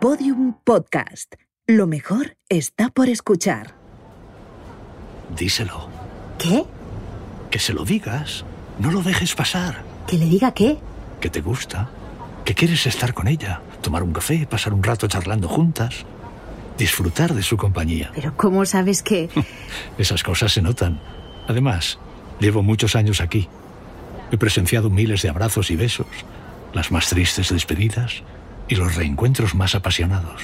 Podium Podcast. Lo mejor está por escuchar. Díselo. ¿Qué? Que se lo digas. No lo dejes pasar. ¿Que le diga qué? Que te gusta. Que quieres estar con ella. Tomar un café, pasar un rato charlando juntas. Disfrutar de su compañía. Pero ¿cómo sabes que...? Esas cosas se notan. Además, llevo muchos años aquí. He presenciado miles de abrazos y besos, las más tristes despedidas y los reencuentros más apasionados.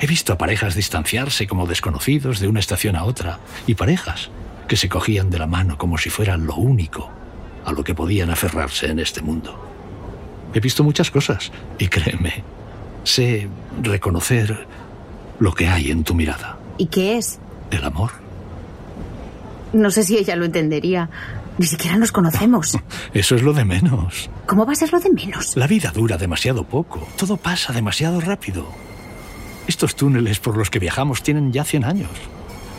He visto a parejas distanciarse como desconocidos de una estación a otra y parejas que se cogían de la mano como si fueran lo único a lo que podían aferrarse en este mundo. He visto muchas cosas y créeme, sé reconocer lo que hay en tu mirada. ¿Y qué es? El amor. No sé si ella lo entendería. Ni siquiera nos conocemos. Eso es lo de menos. ¿Cómo va a ser lo de menos? La vida dura demasiado poco. Todo pasa demasiado rápido. Estos túneles por los que viajamos tienen ya 100 años.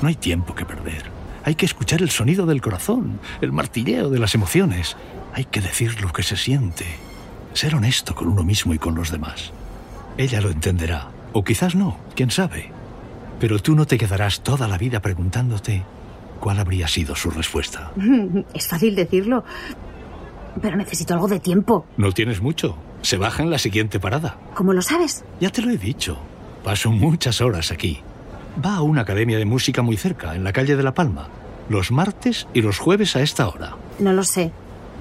No hay tiempo que perder. Hay que escuchar el sonido del corazón, el martilleo de las emociones. Hay que decir lo que se siente. Ser honesto con uno mismo y con los demás. Ella lo entenderá. O quizás no, quién sabe. Pero tú no te quedarás toda la vida preguntándote cuál habría sido su respuesta. Es fácil decirlo. Pero necesito algo de tiempo. No tienes mucho. Se baja en la siguiente parada. ¿Cómo lo sabes? Ya te lo he dicho. Paso muchas horas aquí. Va a una academia de música muy cerca, en la calle de La Palma. Los martes y los jueves a esta hora. No lo sé.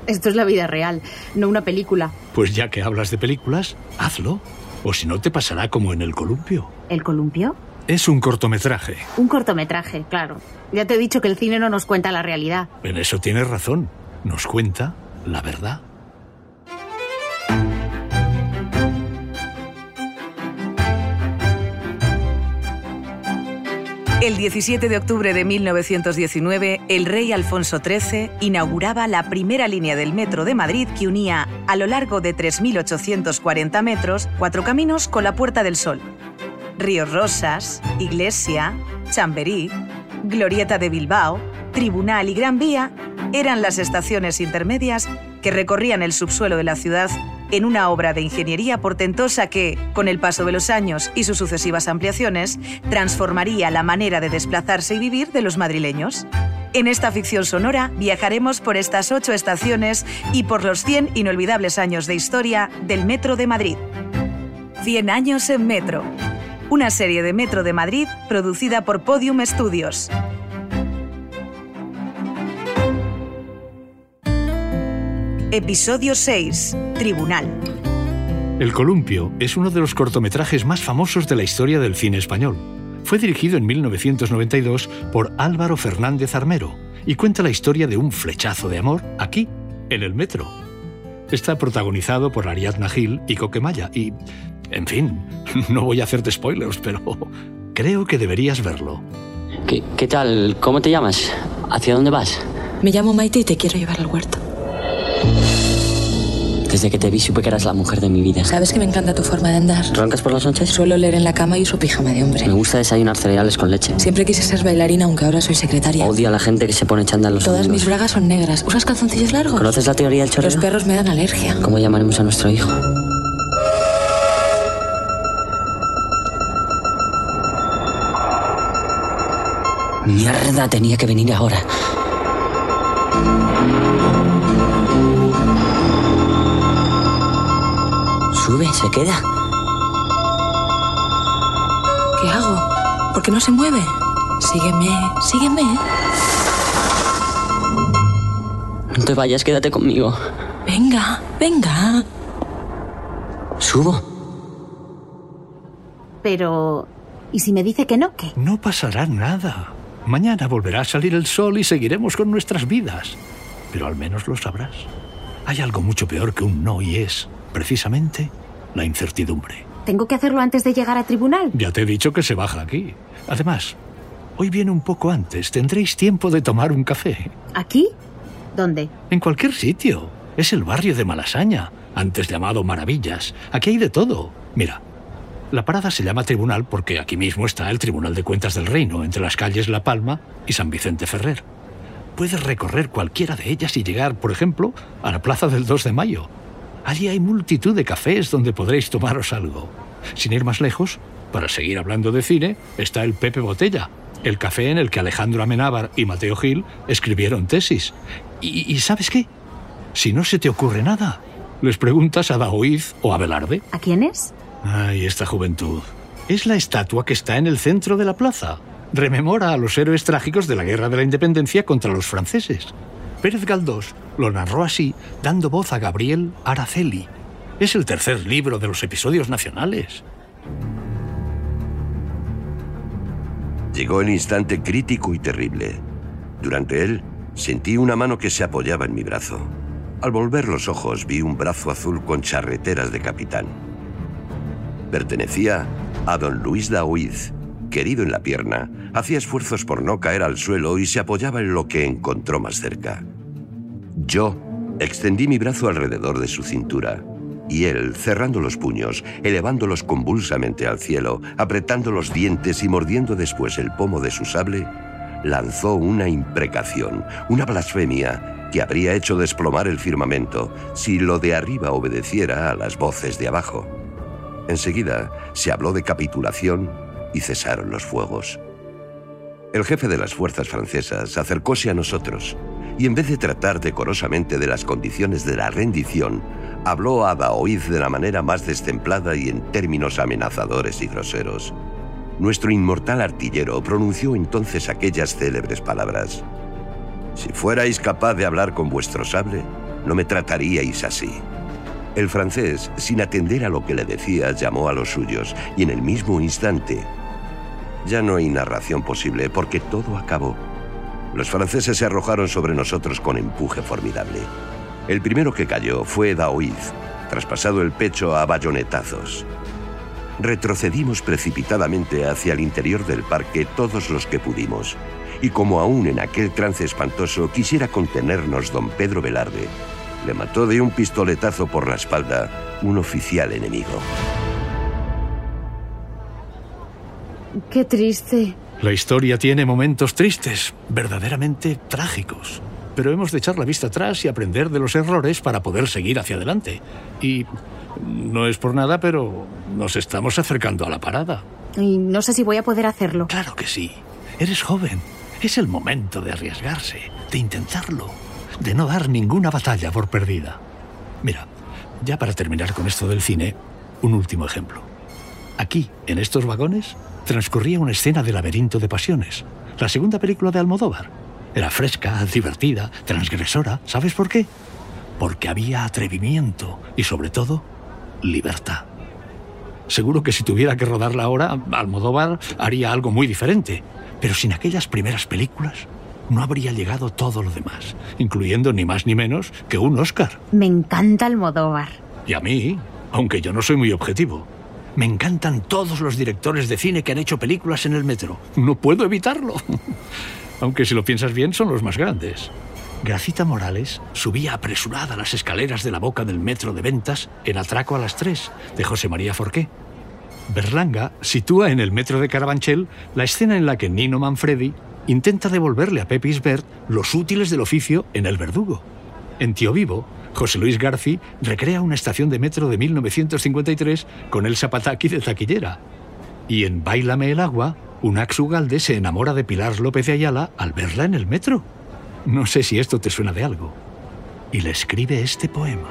Esto es la vida real, no una película. Pues ya que hablas de películas, hazlo. O si no, te pasará como en El Columpio. ¿El columpio? Es un cortometraje. Un cortometraje, claro. Ya te he dicho que el cine no nos cuenta la realidad. En eso tienes razón. Nos cuenta la verdad. El 17 de octubre de 1919, el rey Alfonso XIII inauguraba la primera línea del metro de Madrid que unía, a lo largo de 3.840 metros, cuatro caminos con la Puerta del Sol. Ríos Rosas, Iglesia, Chamberí, Glorieta de Bilbao, Tribunal y Gran Vía eran las estaciones intermedias que recorrían el subsuelo de la ciudad en una obra de ingeniería portentosa que, con el paso de los años y sus sucesivas ampliaciones, transformaría la manera de desplazarse y vivir de los madrileños. En esta ficción sonora viajaremos por estas ocho estaciones y por los 100 inolvidables años de historia del Metro de Madrid. 100 años en Metro. Una serie de Metro de Madrid producida por Podium Studios. Episodio 6. Tribunal. El Columpio es uno de los cortometrajes más famosos de la historia del cine español. Fue dirigido en 1992 por Álvaro Fernández Armero y cuenta la historia de un flechazo de amor aquí, en el metro. Está protagonizado por Ariadna Gil y Coquemaya y, en fin, no voy a hacerte spoilers, pero creo que deberías verlo. ¿Qué, qué tal? ¿Cómo te llamas? ¿Hacia dónde vas? Me llamo Maite y te quiero llevar al huerto. Desde que te vi supe que eras la mujer de mi vida. ¿Sabes que me encanta tu forma de andar? ¿Roncas por las noches? Suelo leer en la cama y uso pijama de hombre. Me gusta desayunar cereales con leche. Siempre quise ser bailarina, aunque ahora soy secretaria. Odio a la gente que se pone chándal los Todas mis bragas son negras. ¿Usas calzoncillos largos? ¿Conoces la teoría del chorrero? Los perros me dan alergia. ¿Cómo llamaremos a nuestro hijo? Mierda, tenía que venir ahora. Sube, se queda. ¿Qué hago? ¿Por qué no se mueve? Sígueme, sígueme. No te vayas, quédate conmigo. Venga, venga. Subo. Pero... ¿Y si me dice que no, qué? No pasará nada. Mañana volverá a salir el sol y seguiremos con nuestras vidas. Pero al menos lo sabrás. Hay algo mucho peor que un no y es, precisamente, la incertidumbre. ¿Tengo que hacerlo antes de llegar a tribunal? Ya te he dicho que se baja aquí. Además, hoy viene un poco antes. Tendréis tiempo de tomar un café. ¿Aquí? ¿Dónde? En cualquier sitio. Es el barrio de Malasaña, antes llamado Maravillas. Aquí hay de todo. Mira, la parada se llama Tribunal porque aquí mismo está el Tribunal de Cuentas del Reino, entre las calles La Palma y San Vicente Ferrer. Puedes recorrer cualquiera de ellas y llegar, por ejemplo, a la Plaza del 2 de Mayo. Allí hay multitud de cafés donde podréis tomaros algo. Sin ir más lejos, para seguir hablando de cine, está el Pepe Botella, el café en el que Alejandro Amenábar y Mateo Gil escribieron tesis. ¿Y, sabes qué? Si no se te ocurre nada, les preguntas a Daoiz o a Velarde. ¿A quién es? Ay, esta juventud. Es la estatua que está en el centro de la plaza. Rememora a los héroes trágicos de la Guerra de la Independencia contra los franceses. Pérez Galdós lo narró así, dando voz a Gabriel Araceli. Es el tercer libro de los episodios nacionales. Llegó el instante crítico y terrible. Durante él, sentí una mano que se apoyaba en mi brazo. Al volver los ojos vi un brazo azul con charreteras de capitán. Pertenecía a don Luis Daoiz, querido en la pierna, hacía esfuerzos por no caer al suelo y se apoyaba en lo que encontró más cerca. Yo extendí mi brazo alrededor de su cintura y él, cerrando los puños, elevándolos convulsamente al cielo, apretando los dientes y mordiendo después el pomo de su sable, lanzó una imprecación, una blasfemia que habría hecho desplomar el firmamento si lo de arriba obedeciera a las voces de abajo. Enseguida se habló de capitulación y cesaron los fuegos. El jefe de las fuerzas francesas acercóse a nosotros y en vez de tratar decorosamente de las condiciones de la rendición, habló a Daoiz de la manera más destemplada y en términos amenazadores y groseros. Nuestro inmortal artillero pronunció entonces aquellas célebres palabras. Si fuerais capaz de hablar con vuestro sable, no me trataríais así. El francés, sin atender a lo que le decía, llamó a los suyos y en el mismo instante... Ya no hay narración posible porque todo acabó. Los franceses se arrojaron sobre nosotros con empuje formidable. El primero que cayó fue Daoiz, traspasado el pecho a bayonetazos. Retrocedimos precipitadamente hacia el interior del parque todos los que pudimos, y como aún en aquel trance espantoso quisiera contenernos don Pedro Velarde, le mató de un pistoletazo por la espalda un oficial enemigo. Qué triste. La historia tiene momentos tristes, verdaderamente trágicos. Pero hemos de echar la vista atrás y aprender de los errores para poder seguir hacia adelante. Y no es por nada, pero nos estamos acercando a la parada. Y no sé si voy a poder hacerlo. Claro que sí. Eres joven. Es el momento de arriesgarse, de intentarlo, de no dar ninguna batalla por perdida. Mira, ya para terminar con esto del cine, un último ejemplo. Aquí, en estos vagones, transcurría una escena de laberinto de pasiones, la segunda película de Almodóvar. Era fresca, divertida, transgresora. ¿Sabes por qué? Porque había atrevimiento y, sobre todo, libertad. Seguro que si tuviera que rodarla ahora, Almodóvar haría algo muy diferente. Pero sin aquellas primeras películas, no habría llegado todo lo demás, incluyendo ni más ni menos que un Oscar. Me encanta Almodóvar. Y a mí, aunque yo no soy muy objetivo. Me encantan todos los directores de cine que han hecho películas en el metro. No puedo evitarlo. Aunque si lo piensas bien, son los más grandes. Gracita Morales subía apresurada las escaleras de la boca del metro de ventas en Atraco a las 3 de José María Forqué. Berlanga sitúa en el metro de Carabanchel la escena en la que Nino Manfredi intenta devolverle a Pepis Bert los útiles del oficio en El Verdugo. En Tío Vivo, José Luis Garci recrea una estación de metro de 1953 con el Zapataki de taquillera. Y en Bailame el agua, Unax Ugalde se enamora de Pilar López de Ayala al verla en el metro. No sé si esto te suena de algo. Y le escribe este poema.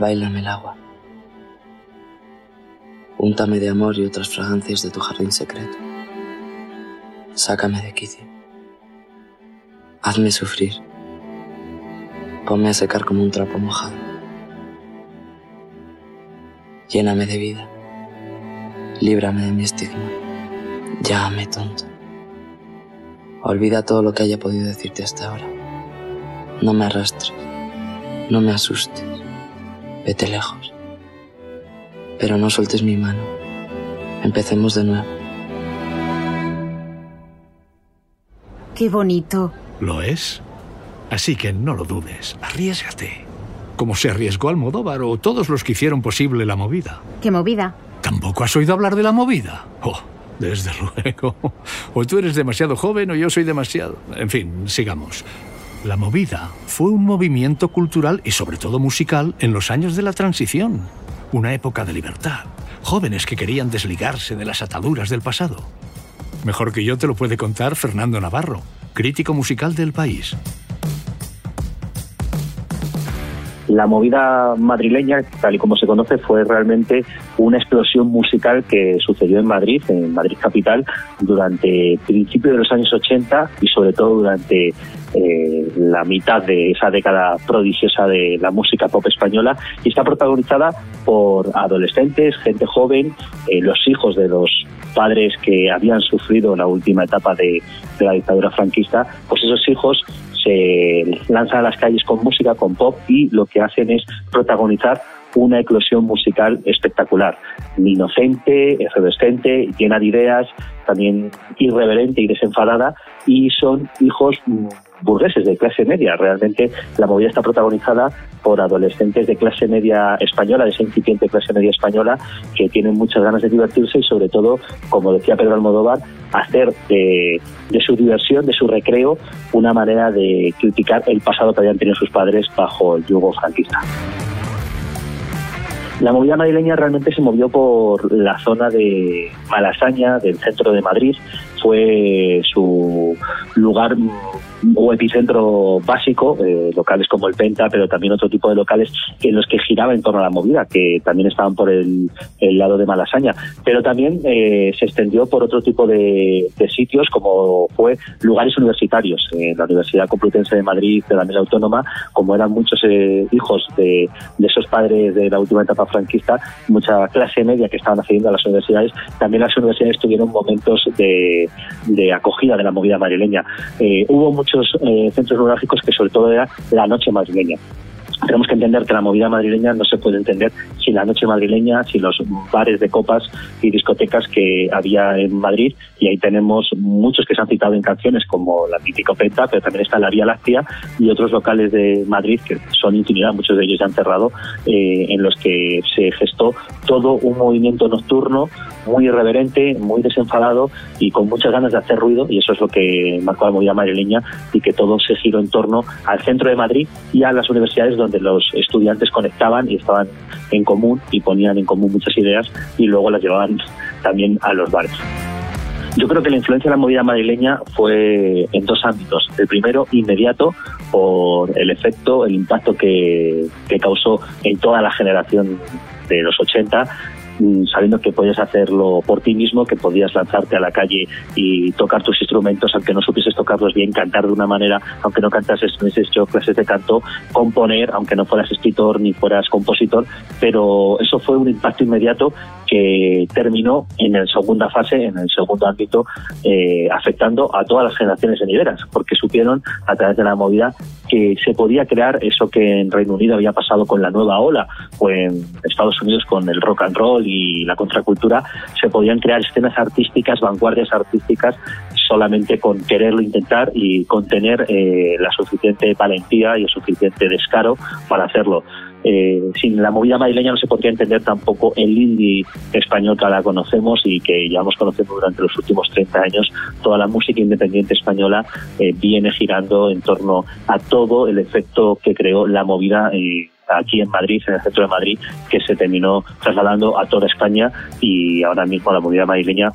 Bailame el agua. Úntame de amor y otras fragancias de tu jardín secreto. Sácame de quicio. Hazme sufrir. Ponme a secar como un trapo mojado. Lléname de vida. Líbrame de mi estigma. Llámame tonto. Olvida todo lo que haya podido decirte hasta ahora. No me arrastres. No me asustes. Vete lejos. Pero no sueltes mi mano. Empecemos de nuevo. Qué bonito. ¿Lo es? Así que no lo dudes, arriesgate. Como se arriesgó Almodóvar o todos los que hicieron posible la movida. Qué movida. ¿Tampoco has oído hablar de la movida? Oh, desde luego. O tú eres demasiado joven o yo soy demasiado. En fin, sigamos. La movida fue un movimiento cultural y sobre todo musical en los años de la transición, una época de libertad, jóvenes que querían desligarse de las ataduras del pasado. Mejor que yo te lo puede contar Fernando Navarro, crítico musical del país. La movida madrileña, tal y como se conoce, fue realmente una explosión musical que sucedió en Madrid, en Madrid capital, durante principios de los años 80 y sobre todo durante eh, la mitad de esa década prodigiosa de la música pop española y está protagonizada por adolescentes, gente joven, eh, los hijos de los padres que habían sufrido la última etapa de, de la dictadura franquista, pues esos hijos se lanzan a las calles con música, con pop y lo que hacen es protagonizar una eclosión musical espectacular, inocente, efervescente, llena de ideas, también irreverente y desenfadada, y son hijos burgueses de clase media. Realmente la movida está protagonizada por adolescentes de clase media española, de esa incipiente clase media española, que tienen muchas ganas de divertirse y sobre todo, como decía Pedro Almodóvar, hacer de, de su diversión, de su recreo, una manera de criticar el pasado que habían tenido sus padres bajo el yugo franquista. La movida madrileña realmente se movió por la zona de Malasaña, del centro de Madrid. Fue su lugar o epicentro básico, eh, locales como el Penta, pero también otro tipo de locales en los que giraba en torno a la movida, que también estaban por el, lado de Malasaña. Pero también eh, se extendió por otro tipo de, sitios, como fue lugares universitarios. En la Universidad Complutense de Madrid, de la Mesa Autónoma, como eran muchos eh, hijos de, esos padres de la última etapa franquista, mucha clase media que estaban accediendo a las universidades, también las universidades tuvieron momentos de, acogida de la movida madrileña. hubo muchos eh, centros neurálgicos que sobre todo era la noche madrileña tenemos que entender que la movida madrileña no se puede entender sin la noche madrileña, sin los bares de copas y discotecas que había en Madrid. Y ahí tenemos muchos que se han citado en canciones como la mítica Penta, pero también está la Vía Láctea y otros locales de Madrid que son infinidad, muchos de ellos ya han cerrado, eh, en los que se gestó todo un movimiento nocturno muy irreverente, muy desenfadado y con muchas ganas de hacer ruido. Y eso es lo que marcó la movida madrileña y que todo se giró en torno al centro de Madrid y a las universidades donde los estudiantes conectaban y estaban en común y ponían en común muchas ideas y luego las llevaban también a los bares. Yo creo que la influencia de la movida madrileña fue en dos ámbitos. El primero, inmediato, por el efecto, el impacto que, que causó en toda la generación de los 80 Mm, sabiendo que podías hacerlo por ti mismo, que podías lanzarte a la calle y tocar tus instrumentos, aunque no supieses tocarlos bien, cantar de una manera, aunque no cantases, no hecho clases de canto, componer, aunque no fueras escritor ni fueras compositor, pero eso fue un impacto inmediato que terminó en la segunda fase, en el segundo ámbito, eh, afectando a todas las generaciones venideras, porque supieron a través de la movida que se podía crear eso que en Reino Unido había pasado con la nueva ola o en Estados Unidos con el rock and roll y la contracultura, se podían crear escenas artísticas, vanguardias artísticas, solamente con quererlo intentar y con tener eh, la suficiente valentía y el suficiente descaro para hacerlo. Eh, sin la movida madrileña no se podría entender tampoco el indie español que la conocemos y que ya hemos conocido durante los últimos 30 años. Toda la música independiente española eh, viene girando en torno a todo el efecto que creó la movida aquí en Madrid, en el centro de Madrid, que se terminó trasladando a toda España y ahora mismo la movida madrileña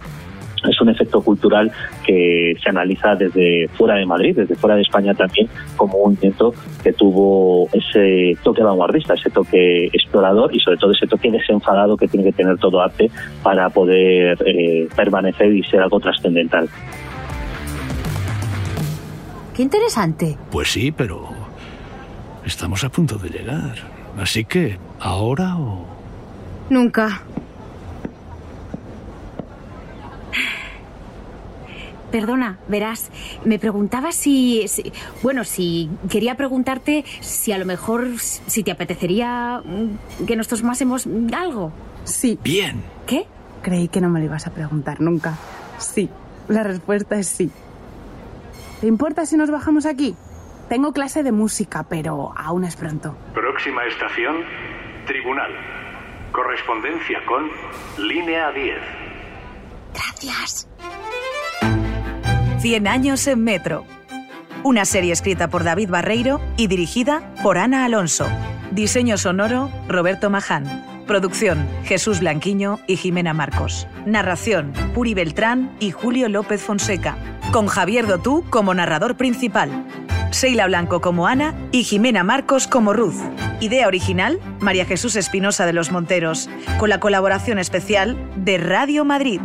es un efecto cultural que se analiza desde fuera de Madrid, desde fuera de España también, como un movimiento que tuvo ese toque vanguardista, ese toque explorador y sobre todo ese toque desenfadado que tiene que tener todo arte para poder eh, permanecer y ser algo trascendental. Qué interesante. Pues sí, pero estamos a punto de llegar. Así que, ¿ahora o...? Nunca. Perdona, verás, me preguntaba si, bueno, si quería preguntarte si a lo mejor si te apetecería mm, que nos tomásemos algo. Sí. Bien. ¿Qué? Creí que no me lo ibas a preguntar nunca. Sí, la respuesta es sí. ¿Te importa si nos bajamos aquí? Tengo clase de música, pero aún es pronto. Próxima estación, tribunal. Correspondencia con línea 10. Gracias. 100 años en metro. una serie escrita por David Barreiro y dirigida por Ana Alonso. Diseño sonoro, Roberto Maján. Producción, Jesús Blanquiño y Jimena Marcos. Narración, Puri Beltrán y Julio López Fonseca. Con Javier Dotú como narrador principal. Seila Blanco como Ana y Jimena Marcos como Ruth. Idea original, María Jesús Espinosa de los Monteros, con la colaboración especial de Radio Madrid.